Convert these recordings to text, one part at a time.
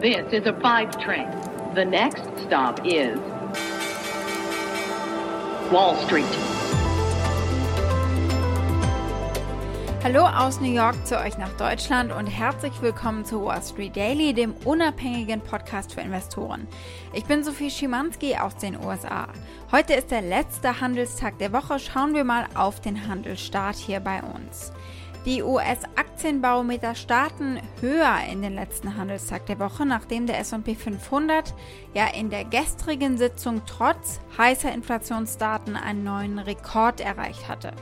This is a five train. The next stop is Wall Street. Hallo aus New York zu euch nach Deutschland und herzlich willkommen zu Wall Street Daily, dem unabhängigen Podcast für Investoren. Ich bin Sophie Schimanski aus den USA. Heute ist der letzte Handelstag der Woche. Schauen wir mal auf den Handelsstart hier bei uns. Die US-Aktienbarometer starten höher in den letzten Handelstag der Woche, nachdem der SP 500 ja in der gestrigen Sitzung trotz heißer Inflationsdaten einen neuen Rekord erreicht hatte.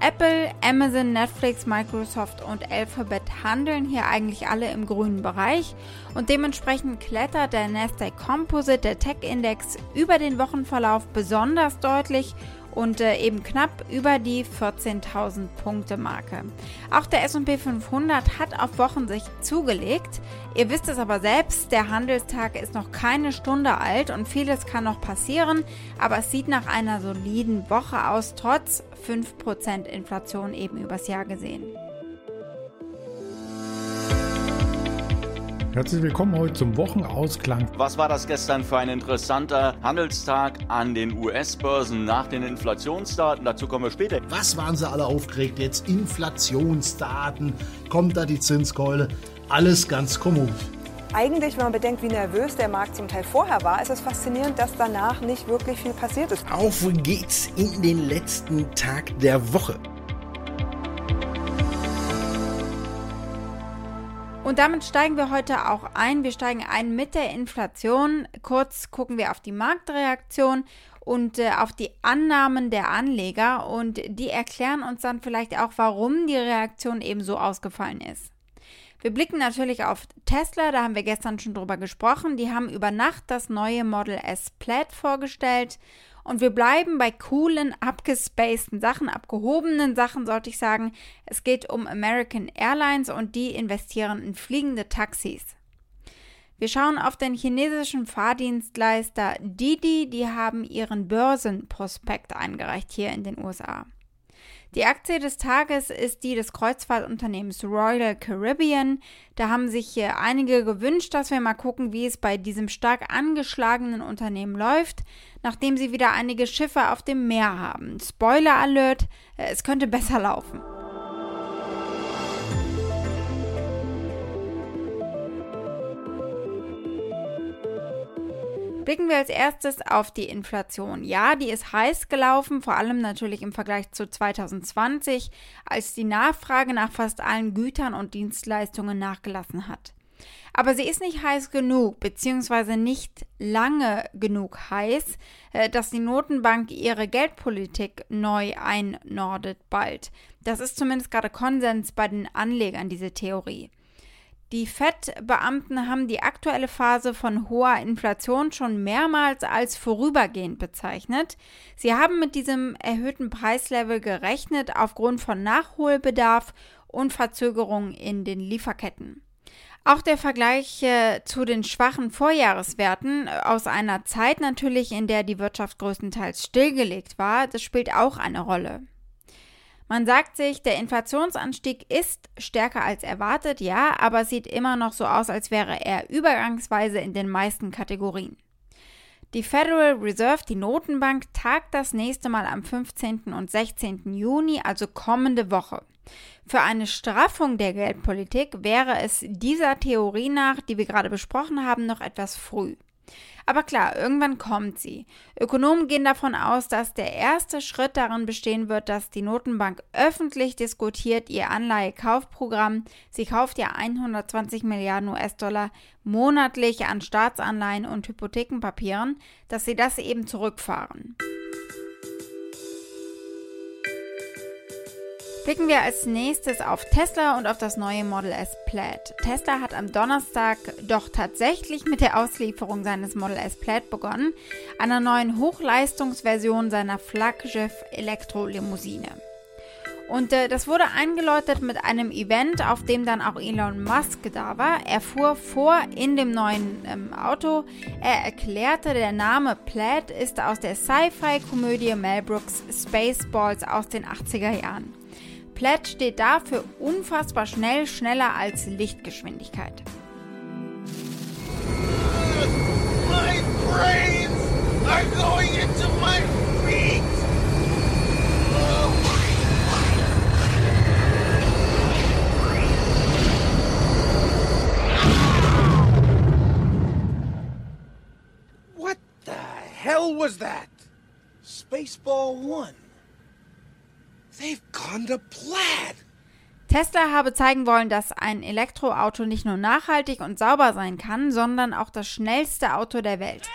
Apple, Amazon, Netflix, Microsoft und Alphabet handeln hier eigentlich alle im grünen Bereich und dementsprechend klettert der Nasdaq Composite, der Tech-Index, über den Wochenverlauf besonders deutlich und äh, eben knapp über die 14.000 Punkte Marke. Auch der S&P 500 hat auf Wochensicht zugelegt. Ihr wisst es aber selbst, der Handelstag ist noch keine Stunde alt und vieles kann noch passieren, aber es sieht nach einer soliden Woche aus, trotz 5% Inflation eben übers Jahr gesehen. Herzlich willkommen heute zum Wochenausklang. Was war das gestern für ein interessanter Handelstag an den US-Börsen nach den Inflationsdaten? Dazu kommen wir später. Was waren sie alle aufgeregt jetzt? Inflationsdaten, kommt da die Zinskeule? Alles ganz kommod. Eigentlich, wenn man bedenkt, wie nervös der Markt zum Teil vorher war, ist es faszinierend, dass danach nicht wirklich viel passiert ist. Auf geht's in den letzten Tag der Woche. Und damit steigen wir heute auch ein. Wir steigen ein mit der Inflation. Kurz gucken wir auf die Marktreaktion und äh, auf die Annahmen der Anleger und die erklären uns dann vielleicht auch, warum die Reaktion eben so ausgefallen ist. Wir blicken natürlich auf Tesla, da haben wir gestern schon drüber gesprochen. Die haben über Nacht das neue Model S Plaid vorgestellt und wir bleiben bei coolen, abgespaceden Sachen, abgehobenen Sachen, sollte ich sagen. Es geht um American Airlines und die investieren in fliegende Taxis. Wir schauen auf den chinesischen Fahrdienstleister Didi, die haben ihren Börsenprospekt eingereicht hier in den USA. Die Aktie des Tages ist die des Kreuzfahrtunternehmens Royal Caribbean. Da haben sich einige gewünscht, dass wir mal gucken, wie es bei diesem stark angeschlagenen Unternehmen läuft, nachdem sie wieder einige Schiffe auf dem Meer haben. Spoiler Alert, es könnte besser laufen. Blicken wir als erstes auf die Inflation. Ja, die ist heiß gelaufen, vor allem natürlich im Vergleich zu 2020, als die Nachfrage nach fast allen Gütern und Dienstleistungen nachgelassen hat. Aber sie ist nicht heiß genug, beziehungsweise nicht lange genug heiß, äh, dass die Notenbank ihre Geldpolitik neu einnordet bald. Das ist zumindest gerade Konsens bei den Anlegern, diese Theorie. Die FED-Beamten haben die aktuelle Phase von hoher Inflation schon mehrmals als vorübergehend bezeichnet. Sie haben mit diesem erhöhten Preislevel gerechnet aufgrund von Nachholbedarf und Verzögerungen in den Lieferketten. Auch der Vergleich äh, zu den schwachen Vorjahreswerten äh, aus einer Zeit natürlich, in der die Wirtschaft größtenteils stillgelegt war, das spielt auch eine Rolle. Man sagt sich, der Inflationsanstieg ist stärker als erwartet, ja, aber sieht immer noch so aus, als wäre er übergangsweise in den meisten Kategorien. Die Federal Reserve, die Notenbank, tagt das nächste Mal am 15. und 16. Juni, also kommende Woche. Für eine Straffung der Geldpolitik wäre es dieser Theorie nach, die wir gerade besprochen haben, noch etwas früh. Aber klar, irgendwann kommt sie. Ökonomen gehen davon aus, dass der erste Schritt darin bestehen wird, dass die Notenbank öffentlich diskutiert ihr Anleihekaufprogramm. Sie kauft ja 120 Milliarden US-Dollar monatlich an Staatsanleihen und Hypothekenpapieren, dass sie das eben zurückfahren. Blicken wir als nächstes auf Tesla und auf das neue Model S Plaid. Tesla hat am Donnerstag doch tatsächlich mit der Auslieferung seines Model S Plaid begonnen, einer neuen Hochleistungsversion seiner Flaggschiff Elektrolimousine. Und äh, das wurde eingeläutet mit einem Event, auf dem dann auch Elon Musk da war. Er fuhr vor in dem neuen ähm, Auto. Er erklärte, der Name Plaid ist aus der Sci-Fi-Komödie Mel Brooks Spaceballs aus den 80er Jahren. Plätt steht dafür unfassbar schnell, schneller als Lichtgeschwindigkeit. My brains are going into my feet. What the hell was that? Spaceball 1. They've gone to plaid. Tesla habe zeigen wollen, dass ein Elektroauto nicht nur nachhaltig und sauber sein kann, sondern auch das schnellste Auto der Welt.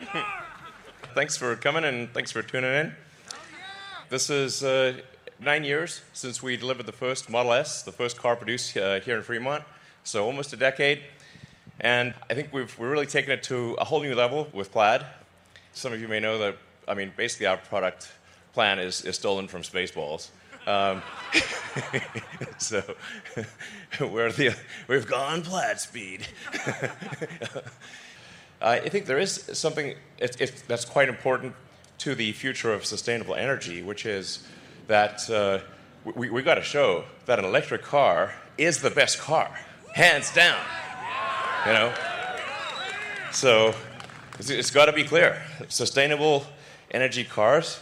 thanks for coming and thanks for tuning in. This is uh, nine years since we delivered the first Model S, the first car produced uh, here in Fremont, so almost a decade. And I think we've we're really taken it to a whole new level with Plaid. Some of you may know that, I mean, basically our product plan is, is stolen from Spaceballs. Um, so we're the, we've gone plat speed. I think there is something it, it, that's quite important to the future of sustainable energy, which is that uh, we, we got to show that an electric car is the best car, hands down. You know? So it's, got to be clear. Sustainable energy cars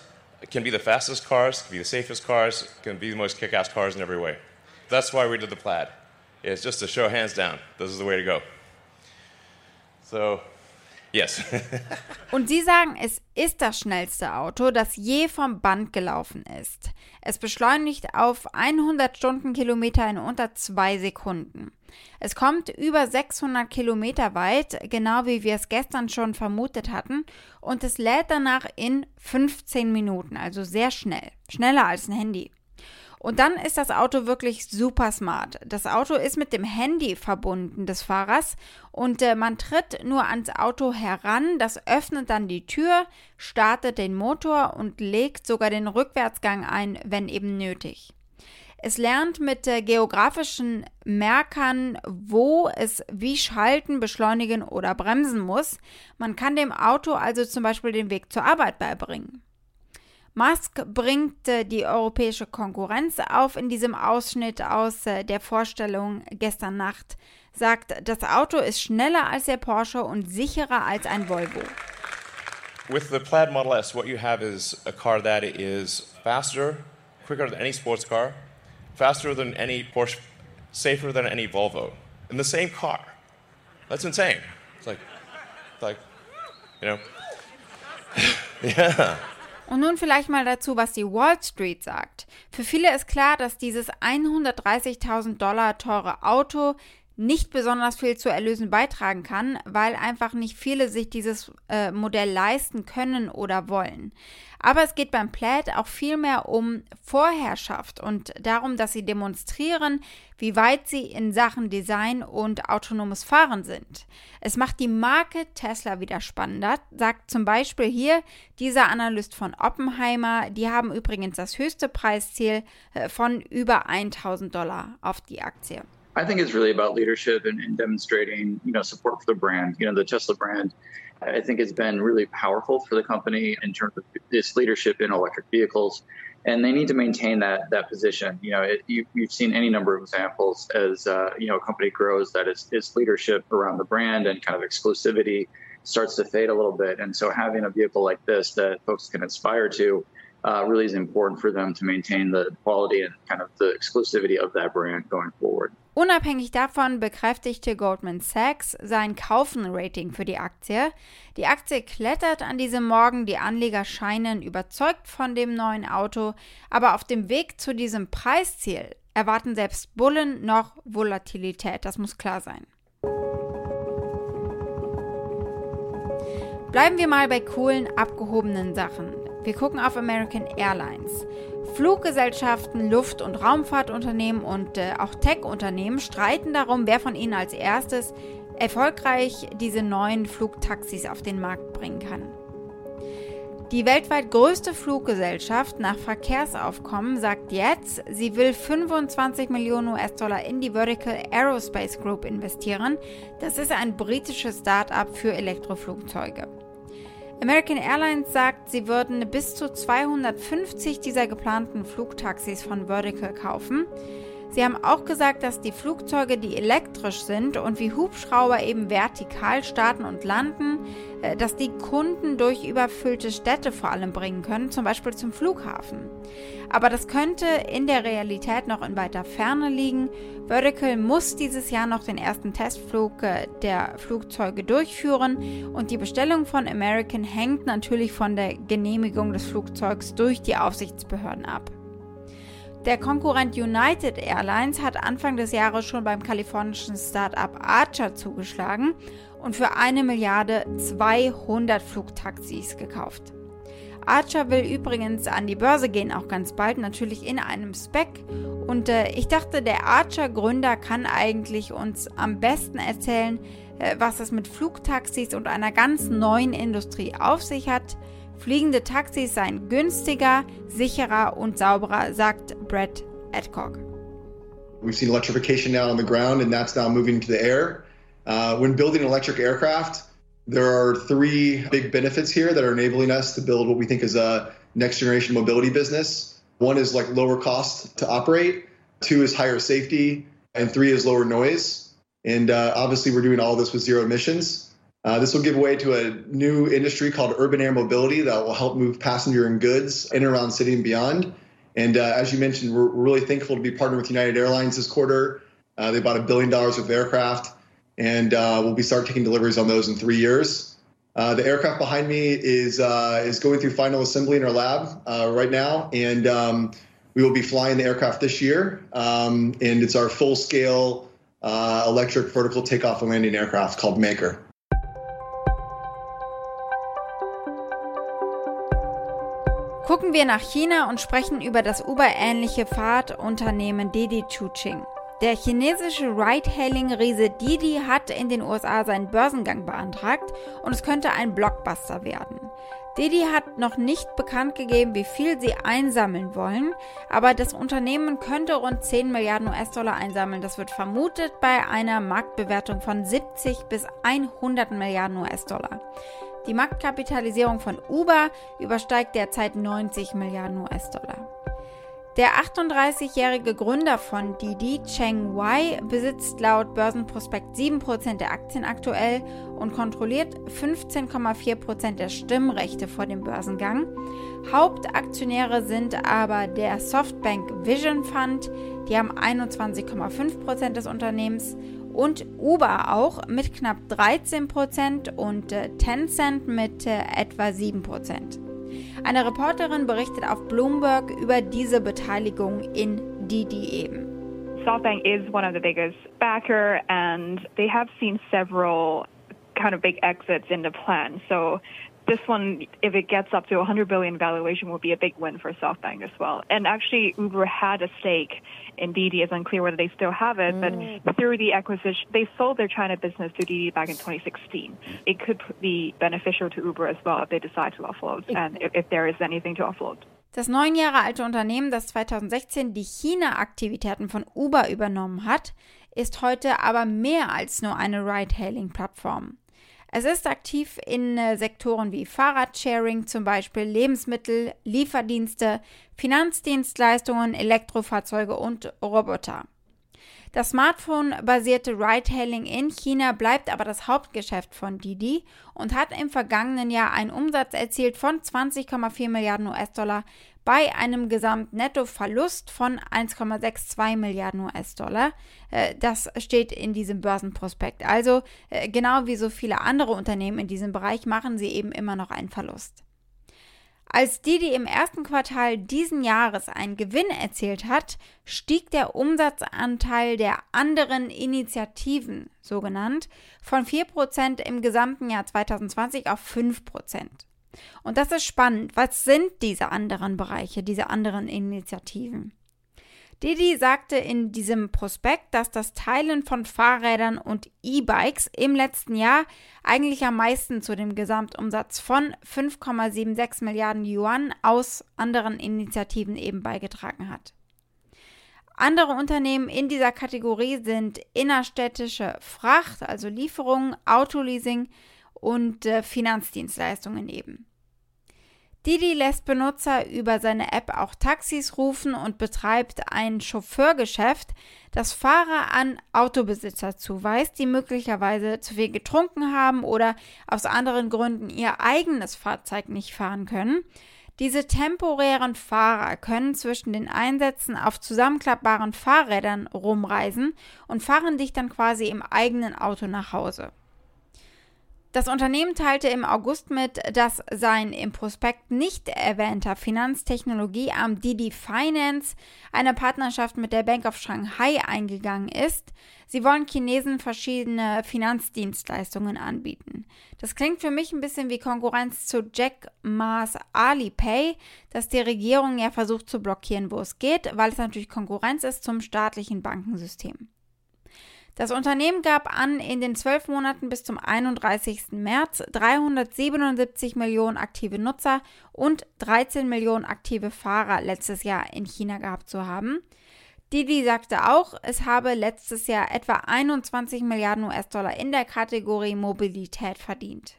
can be the fastest cars, can be the safest cars, can be the most kick ass cars in every way. That's why we did the plaid. It's just to show hands down, this is the way to go. So Yes. Und Sie sagen, es ist das schnellste Auto, das je vom Band gelaufen ist. Es beschleunigt auf 100 Stundenkilometer in unter zwei Sekunden. Es kommt über 600 Kilometer weit, genau wie wir es gestern schon vermutet hatten, und es lädt danach in 15 Minuten, also sehr schnell, schneller als ein Handy. Und dann ist das Auto wirklich super smart. Das Auto ist mit dem Handy verbunden des Fahrers und äh, man tritt nur ans Auto heran, das öffnet dann die Tür, startet den Motor und legt sogar den Rückwärtsgang ein, wenn eben nötig. Es lernt mit äh, geografischen Merkern, wo es wie schalten, beschleunigen oder bremsen muss. Man kann dem Auto also zum Beispiel den Weg zur Arbeit beibringen. Musk bringt die europäische Konkurrenz auf in diesem Ausschnitt aus äh, der Vorstellung gestern Nacht. Sagt, das Auto ist schneller als der Porsche und sicherer als ein Volvo. With the Plaid Model S, what you have is a car that is faster, quicker than any sports car, faster than any Porsche, safer than any Volvo, in the same car. That's insane. It's like, it's like, you know, yeah. Und nun vielleicht mal dazu, was die Wall Street sagt. Für viele ist klar, dass dieses 130.000 Dollar teure Auto nicht besonders viel zu Erlösen beitragen kann, weil einfach nicht viele sich dieses äh, Modell leisten können oder wollen. Aber es geht beim Plaid auch vielmehr um Vorherrschaft und darum, dass sie demonstrieren, wie weit sie in Sachen Design und autonomes Fahren sind. Es macht die Marke Tesla wieder spannender, sagt zum Beispiel hier dieser Analyst von Oppenheimer. Die haben übrigens das höchste Preisziel äh, von über 1000 Dollar auf die Aktie. I think it's really about leadership and, and, demonstrating, you know, support for the brand. You know, the Tesla brand, I think, has been really powerful for the company in terms of its leadership in electric vehicles, and they need to maintain that that position. You know, it, you, have seen any number of examples as uh, you know a company grows that its, its leadership around the brand and kind of exclusivity starts to fade a little bit, and so having a vehicle like this that folks can aspire to. Uh, really is important for them to maintain the quality and kind of the exclusivity of that brand going forward. Unabhängig davon bekräftigte Goldman Sachs sein Kaufen-Rating für die Aktie. Die Aktie klettert an diesem Morgen, die Anleger scheinen überzeugt von dem neuen Auto, aber auf dem Weg zu diesem Preisziel erwarten selbst Bullen noch Volatilität, das muss klar sein. Bleiben wir mal bei coolen, abgehobenen Sachen. Wir gucken auf American Airlines. Fluggesellschaften, Luft- und Raumfahrtunternehmen und äh, auch Tech-Unternehmen streiten darum, wer von ihnen als erstes erfolgreich diese neuen Flugtaxis auf den Markt bringen kann. Die weltweit größte Fluggesellschaft nach Verkehrsaufkommen sagt jetzt, sie will 25 Millionen US-Dollar in die Vertical Aerospace Group investieren. Das ist ein britisches Start-up für Elektroflugzeuge. American Airlines sagt, sie würden bis zu 250 dieser geplanten Flugtaxis von Vertical kaufen. Sie haben auch gesagt, dass die Flugzeuge, die elektrisch sind und wie Hubschrauber eben vertikal starten und landen, äh, dass die Kunden durch überfüllte Städte vor allem bringen können, zum Beispiel zum Flughafen. Aber das könnte in der Realität noch in weiter Ferne liegen. Vertical muss dieses Jahr noch den ersten Testflug äh, der Flugzeuge durchführen und die Bestellung von American hängt natürlich von der Genehmigung des Flugzeugs durch die Aufsichtsbehörden ab. Der Konkurrent United Airlines hat Anfang des Jahres schon beim kalifornischen Start-up Archer zugeschlagen und für eine Milliarde 200 Flugtaxis gekauft. Archer will übrigens an die Börse gehen, auch ganz bald, natürlich in einem Spec. Und äh, ich dachte, der Archer-Gründer kann eigentlich uns am besten erzählen, äh, was es mit Flugtaxis und einer ganz neuen Industrie auf sich hat. Fliegende Taxis seien günstiger, sicherer und sauberer, sagt Brett Adcock. We've seen electrification now on the ground and that's now moving to the air. Uh, when building electric aircraft, there are three big benefits here that are enabling us to build what we think is a next generation mobility business. One is like lower cost to operate, two is higher safety, and three is lower noise. And uh, obviously, we're doing all this with zero emissions. Uh, this will give way to a new industry called urban air mobility that will help move passenger and goods in and around city and beyond. And uh, as you mentioned, we're, really thankful to be partnered with United Airlines this quarter. Uh, they bought a billion dollars of aircraft, and uh, we'll be start taking deliveries on those in three years. Uh, the aircraft behind me is uh, is going through final assembly in our lab right now, and um, we will be flying the aircraft this year. Um, and it's our full scale electric vertical takeoff and landing aircraft called Maker. Gucken wir nach China und sprechen über das Uber-ähnliche Fahrtunternehmen Didi Chuching. Der chinesische Ride-Hailing-Riese Didi hat in den USA seinen Börsengang beantragt und es könnte ein Blockbuster werden. Didi hat noch nicht bekannt gegeben, wie viel sie einsammeln wollen, aber das Unternehmen könnte rund 10 Milliarden US-Dollar einsammeln. Das wird vermutet bei einer Marktbewertung von 70 bis 100 Milliarden US-Dollar. Die Marktkapitalisierung von Uber übersteigt derzeit 90 Milliarden US-Dollar. Der 38-jährige Gründer von Didi, Cheng Wei, besitzt laut Börsenprospekt 7% der Aktien aktuell und kontrolliert 15,4% der Stimmrechte vor dem Börsengang. Hauptaktionäre sind aber der Softbank Vision Fund, die haben 21,5% des Unternehmens und Uber auch mit knapp 13% und äh, Tencent mit äh, etwa 7%. Eine Reporterin berichtet auf Bloomberg über diese Beteiligung in Didi eben. SoftBank is one of the biggest backer and they have seen several kind of big exits in the plan. So this one, if it gets up to 100 billion valuation, will be a big win for SoftBank as well. And actually, Uber had a stake in Didi. It's unclear whether they still have it, mm. but through the acquisition, they sold their China business to Didi back in 2016. It could be beneficial to Uber as well if they decide to offload and if, if there is anything to offload. Das neun Jahre alte Unternehmen, das 2016 die China-Aktivitäten von Uber übernommen hat, ist heute aber mehr als nur eine Ride-Hailing-Plattform. Es ist aktiv in äh, Sektoren wie Fahrradsharing, zum Beispiel Lebensmittel, Lieferdienste, Finanzdienstleistungen, Elektrofahrzeuge und Roboter. Das Smartphone-basierte Ride-Hailing in China bleibt aber das Hauptgeschäft von Didi und hat im vergangenen Jahr einen Umsatz erzielt von 20,4 Milliarden US-Dollar bei einem Gesamtnettoverlust von 1,62 Milliarden US-Dollar. Äh, das steht in diesem Börsenprospekt. Also äh, genau wie so viele andere Unternehmen in diesem Bereich machen sie eben immer noch einen Verlust. Als Didi im ersten Quartal diesen Jahres einen Gewinn erzielt hat, stieg der Umsatzanteil der anderen Initiativen, so genannt, von 4% im gesamten Jahr 2020 auf 5%. Und das ist spannend. Was sind diese anderen Bereiche, diese anderen Initiativen? Didi sagte in diesem Prospekt, dass das Teilen von Fahrrädern und E-Bikes im letzten Jahr eigentlich am meisten zu dem Gesamtumsatz von 5,76 Milliarden Yuan aus anderen Initiativen eben beigetragen hat. Andere Unternehmen in dieser Kategorie sind innerstädtische Fracht, also Lieferungen, Autoleasing und äh, Finanzdienstleistungen eben. Didi lässt Benutzer über seine App auch Taxis rufen und betreibt ein Chauffeurgeschäft, das Fahrer an Autobesitzer zuweist, die möglicherweise zu viel getrunken haben oder aus anderen Gründen ihr eigenes Fahrzeug nicht fahren können. Diese temporären Fahrer können zwischen den Einsätzen auf zusammenklappbaren Fahrrädern rumreisen und fahren dich dann quasi im eigenen Auto nach Hause. Das Unternehmen teilte im August mit, dass sein im Prospekt nicht erwähnter Finanztechnologiearm Didi Finance eine Partnerschaft mit der Bank of Shanghai eingegangen ist. Sie wollen Chinesen verschiedene Finanzdienstleistungen anbieten. Das klingt für mich ein bisschen wie Konkurrenz zu Jack Ma's Alipay, das die Regierung ja versucht zu blockieren, wo es geht, weil es natürlich Konkurrenz ist zum staatlichen Bankensystem. Das Unternehmen gab an, in den zwölf Monaten bis zum 31. März 377 Millionen aktive Nutzer und 13 Millionen aktive Fahrer letztes Jahr in China gehabt zu haben. Didi sagte auch, es habe letztes Jahr etwa 21 Milliarden US-Dollar in der Kategorie Mobilität verdient.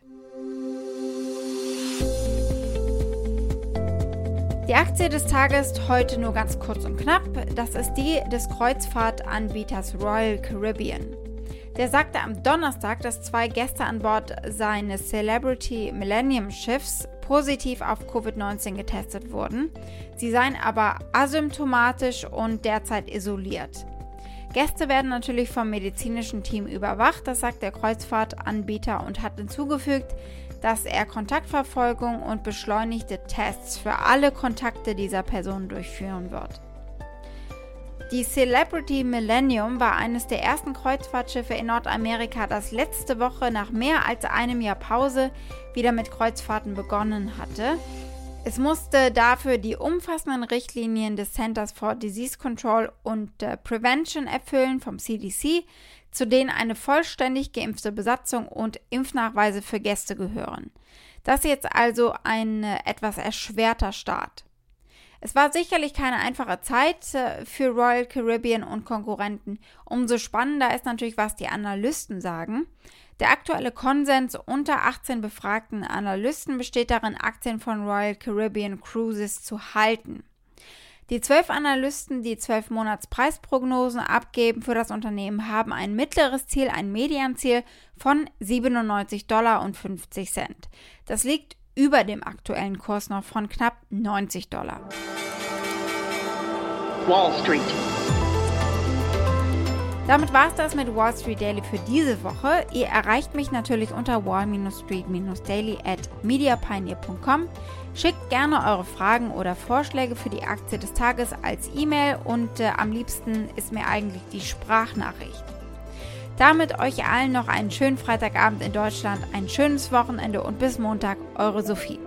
Die Aktie des Tages heute nur ganz kurz und knapp. Das ist die des Kreuzfahrtanbieters Royal Caribbean. Der sagte am Donnerstag, dass zwei Gäste an Bord seines Celebrity Millennium Schiffs positiv auf Covid-19 getestet wurden. Sie seien aber asymptomatisch und derzeit isoliert. Gäste werden natürlich vom medizinischen Team überwacht, das sagt der Kreuzfahrtanbieter und hat hinzugefügt, dass er Kontaktverfolgung und beschleunigte Tests für alle Kontakte dieser Person durchführen wird. Die Celebrity Millennium war eines der ersten Kreuzfahrtschiffe in Nordamerika, das letzte Woche nach mehr als einem Jahr Pause wieder mit Kreuzfahrten begonnen hatte. Es musste dafür die umfassenden Richtlinien des Centers for Disease Control und Prevention erfüllen vom CDC, zu denen eine vollständig geimpfte Besatzung und Impfnachweise für Gäste gehören. Das ist jetzt also ein äh, etwas erschwerter Start. Es war sicherlich keine einfache Zeit äh, für Royal Caribbean und Konkurrenten. Umso spannender ist natürlich, was die Analysten sagen. Der aktuelle Konsens unter 18 befragten Analysten besteht darin, Aktien von Royal Caribbean Cruises zu halten. Die zwölf Analysten, die zwölf Monats Preisprognosen abgeben für das Unternehmen, haben ein mittleres Ziel, ein Medianziel von 97 Dollar und 50 Cent. Das liegt über dem aktuellen Kurs noch von knapp 90 Dollar. Wall Street. Damit war es das mit Wall Street Daily für diese Woche. Ihr erreicht mich natürlich unter wall-street-daily at mediapioneer.com. Schickt gerne eure Fragen oder Vorschläge für die Aktie des Tages als E-Mail und äh, am liebsten ist mir eigentlich die Sprachnachricht. Damit euch allen noch einen schönen Freitagabend in Deutschland, ein schönes Wochenende und bis Montag, eure Sophie.